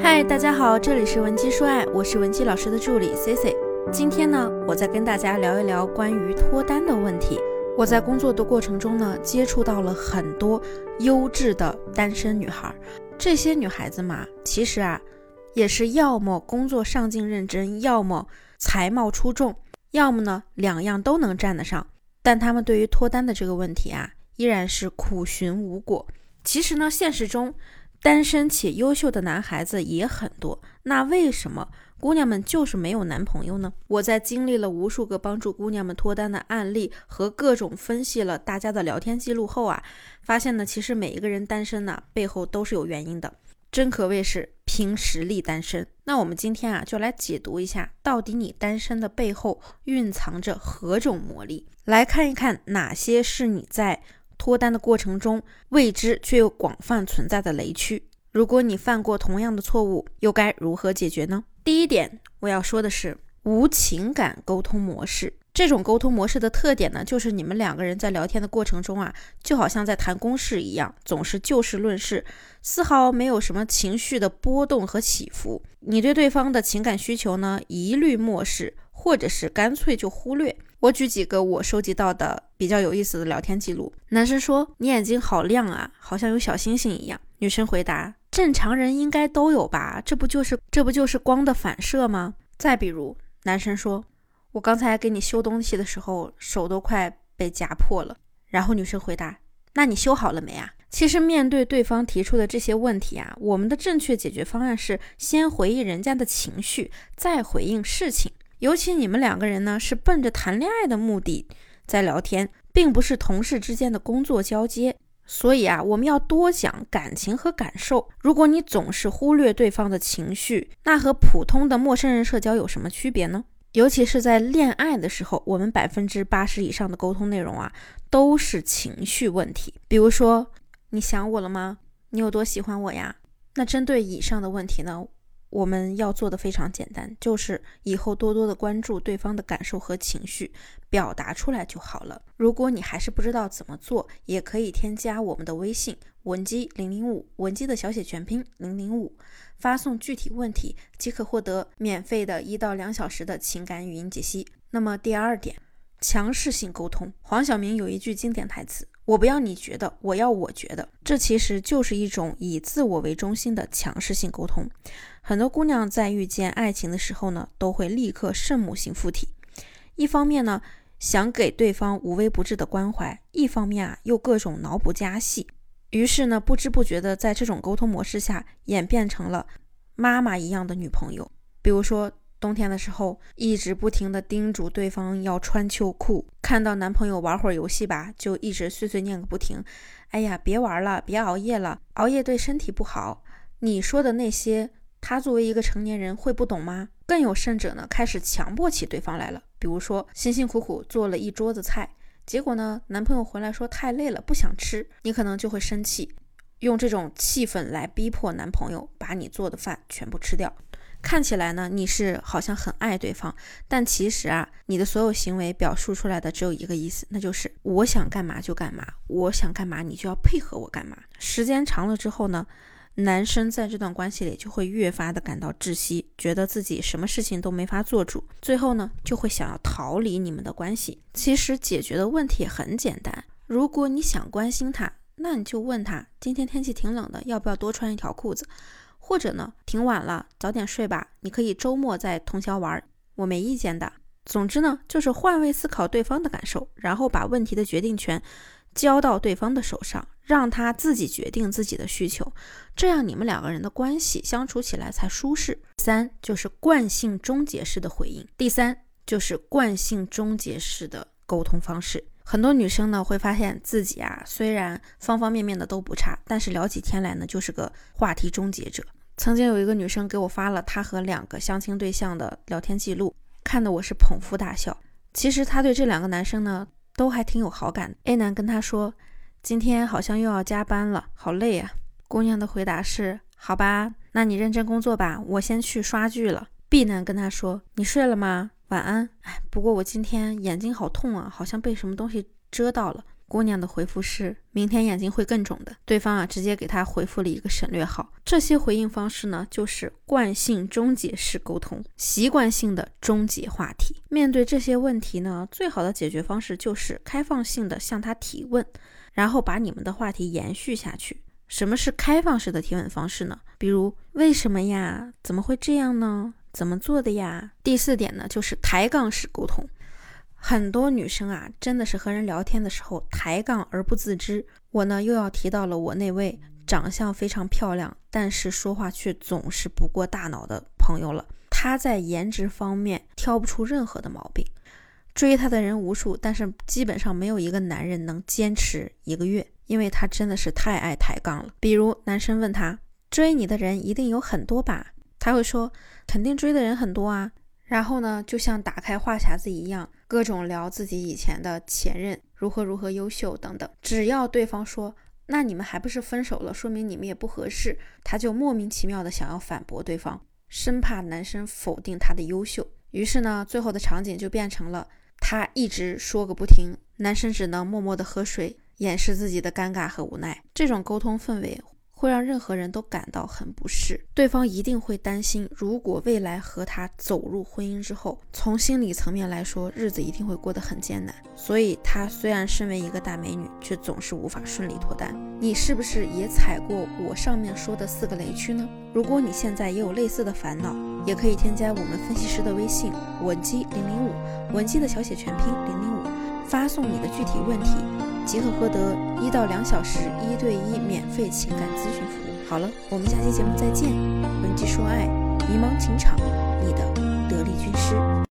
嗨，大家好，这里是文姬说爱，我是文姬老师的助理 C C。今天呢，我再跟大家聊一聊关于脱单的问题。我在工作的过程中呢，接触到了很多优质的单身女孩。这些女孩子嘛，其实啊，也是要么工作上进认真，要么才貌出众，要么呢两样都能占得上。但她们对于脱单的这个问题啊，依然是苦寻无果。其实呢，现实中单身且优秀的男孩子也很多。那为什么姑娘们就是没有男朋友呢？我在经历了无数个帮助姑娘们脱单的案例和各种分析了大家的聊天记录后啊，发现呢，其实每一个人单身呢，背后都是有原因的，真可谓是凭实力单身。那我们今天啊，就来解读一下，到底你单身的背后蕴藏着何种魔力？来看一看哪些是你在。脱单的过程中，未知却又广泛存在的雷区。如果你犯过同样的错误，又该如何解决呢？第一点，我要说的是无情感沟通模式。这种沟通模式的特点呢，就是你们两个人在聊天的过程中啊，就好像在谈公事一样，总是就事论事，丝毫没有什么情绪的波动和起伏。你对对方的情感需求呢，一律漠视，或者是干脆就忽略。我举几个我收集到的比较有意思的聊天记录。男生说：“你眼睛好亮啊，好像有小星星一样。”女生回答：“正常人应该都有吧？这不就是这不就是光的反射吗？”再比如，男生说：“我刚才给你修东西的时候，手都快被夹破了。”然后女生回答：“那你修好了没啊？”其实面对对方提出的这些问题啊，我们的正确解决方案是先回应人家的情绪，再回应事情。尤其你们两个人呢，是奔着谈恋爱的目的在聊天，并不是同事之间的工作交接。所以啊，我们要多讲感情和感受。如果你总是忽略对方的情绪，那和普通的陌生人社交有什么区别呢？尤其是在恋爱的时候，我们百分之八十以上的沟通内容啊，都是情绪问题。比如说，你想我了吗？你有多喜欢我呀？那针对以上的问题呢？我们要做的非常简单，就是以后多多的关注对方的感受和情绪，表达出来就好了。如果你还是不知道怎么做，也可以添加我们的微信文姬零零五，文姬的小写全拼零零五，发送具体问题即可获得免费的一到两小时的情感语音解析。那么第二点，强势性沟通。黄晓明有一句经典台词。我不要你觉得，我要我觉得，这其实就是一种以自我为中心的强势性沟通。很多姑娘在遇见爱情的时候呢，都会立刻圣母型附体。一方面呢，想给对方无微不至的关怀；一方面啊，又各种脑补加戏。于是呢，不知不觉的在这种沟通模式下，演变成了妈妈一样的女朋友。比如说。冬天的时候，一直不停的叮嘱对方要穿秋裤，看到男朋友玩会儿游戏吧，就一直碎碎念个不停。哎呀，别玩了，别熬夜了，熬夜对身体不好。你说的那些，他作为一个成年人会不懂吗？更有甚者呢，开始强迫起对方来了。比如说，辛辛苦苦做了一桌子菜，结果呢，男朋友回来说太累了，不想吃，你可能就会生气，用这种气氛来逼迫男朋友把你做的饭全部吃掉。看起来呢，你是好像很爱对方，但其实啊，你的所有行为表述出来的只有一个意思，那就是我想干嘛就干嘛，我想干嘛你就要配合我干嘛。时间长了之后呢，男生在这段关系里就会越发的感到窒息，觉得自己什么事情都没法做主，最后呢就会想要逃离你们的关系。其实解决的问题也很简单，如果你想关心他，那你就问他今天天气挺冷的，要不要多穿一条裤子。或者呢，挺晚了，早点睡吧。你可以周末再通宵玩，我没意见的。总之呢，就是换位思考对方的感受，然后把问题的决定权交到对方的手上，让他自己决定自己的需求，这样你们两个人的关系相处起来才舒适。三就是惯性终结式的回应，第三就是惯性终结式的沟通方式。很多女生呢会发现自己啊，虽然方方面面的都不差，但是聊起天来呢就是个话题终结者。曾经有一个女生给我发了她和两个相亲对象的聊天记录，看得我是捧腹大笑。其实她对这两个男生呢都还挺有好感的。A 男跟她说：“今天好像又要加班了，好累啊。”姑娘的回答是：“好吧，那你认真工作吧，我先去刷剧了。”B 男跟她说：“你睡了吗？”晚安。哎，不过我今天眼睛好痛啊，好像被什么东西遮到了。姑娘的回复是明天眼睛会更肿的。对方啊，直接给她回复了一个省略号。这些回应方式呢，就是惯性终结式沟通，习惯性的终结话题。面对这些问题呢，最好的解决方式就是开放性的向他提问，然后把你们的话题延续下去。什么是开放式的提问方式呢？比如为什么呀？怎么会这样呢？怎么做的呀？第四点呢，就是抬杠式沟通。很多女生啊，真的是和人聊天的时候抬杠而不自知。我呢，又要提到了我那位长相非常漂亮，但是说话却总是不过大脑的朋友了。她在颜值方面挑不出任何的毛病，追她的人无数，但是基本上没有一个男人能坚持一个月，因为她真的是太爱抬杠了。比如男生问她，追你的人一定有很多吧？她会说，肯定追的人很多啊。然后呢，就像打开话匣子一样，各种聊自己以前的前任如何如何优秀等等。只要对方说“那你们还不是分手了，说明你们也不合适”，他就莫名其妙的想要反驳对方，生怕男生否定他的优秀。于是呢，最后的场景就变成了他一直说个不停，男生只能默默的喝水，掩饰自己的尴尬和无奈。这种沟通氛围。会让任何人都感到很不适，对方一定会担心，如果未来和他走入婚姻之后，从心理层面来说，日子一定会过得很艰难。所以，他虽然身为一个大美女，却总是无法顺利脱单。你是不是也踩过我上面说的四个雷区呢？如果你现在也有类似的烦恼，也可以添加我们分析师的微信文姬零零五，文姬的小写全拼零零五，发送你的具体问题。即可获得一到两小时一对一免费情感咨询服务。好了，我们下期节目再见。文姬说爱，迷茫情场，你的得力军师。